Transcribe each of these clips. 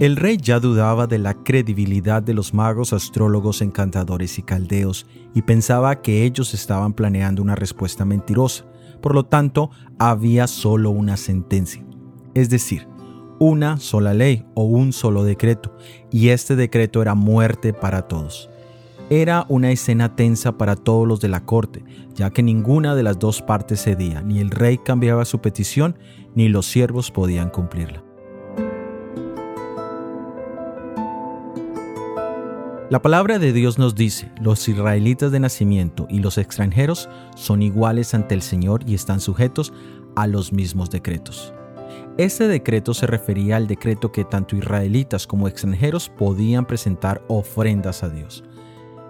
El rey ya dudaba de la credibilidad de los magos, astrólogos, encantadores y caldeos y pensaba que ellos estaban planeando una respuesta mentirosa. Por lo tanto, había solo una sentencia, es decir, una sola ley o un solo decreto, y este decreto era muerte para todos. Era una escena tensa para todos los de la corte, ya que ninguna de las dos partes cedía, ni el rey cambiaba su petición, ni los siervos podían cumplirla. La palabra de Dios nos dice, los israelitas de nacimiento y los extranjeros son iguales ante el Señor y están sujetos a los mismos decretos. Este decreto se refería al decreto que tanto israelitas como extranjeros podían presentar ofrendas a Dios.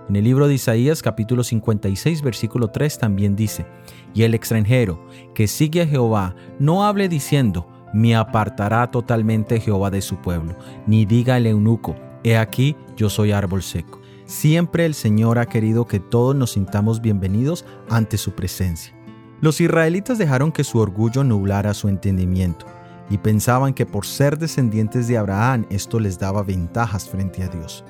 En el libro de Isaías capítulo 56 versículo 3 también dice, y el extranjero que sigue a Jehová no hable diciendo, me apartará totalmente Jehová de su pueblo, ni diga el eunuco, He aquí, yo soy árbol seco. Siempre el Señor ha querido que todos nos sintamos bienvenidos ante su presencia. Los israelitas dejaron que su orgullo nublara su entendimiento y pensaban que por ser descendientes de Abraham esto les daba ventajas frente a Dios.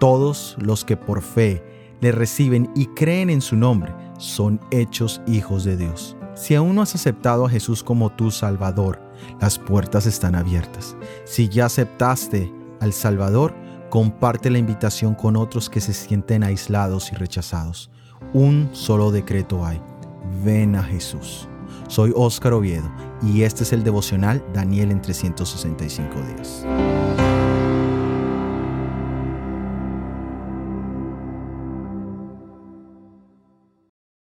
Todos los que por fe le reciben y creen en su nombre son hechos hijos de Dios. Si aún no has aceptado a Jesús como tu Salvador, las puertas están abiertas. Si ya aceptaste al Salvador, comparte la invitación con otros que se sienten aislados y rechazados. Un solo decreto hay. Ven a Jesús. Soy Óscar Oviedo y este es el devocional Daniel en 365 días.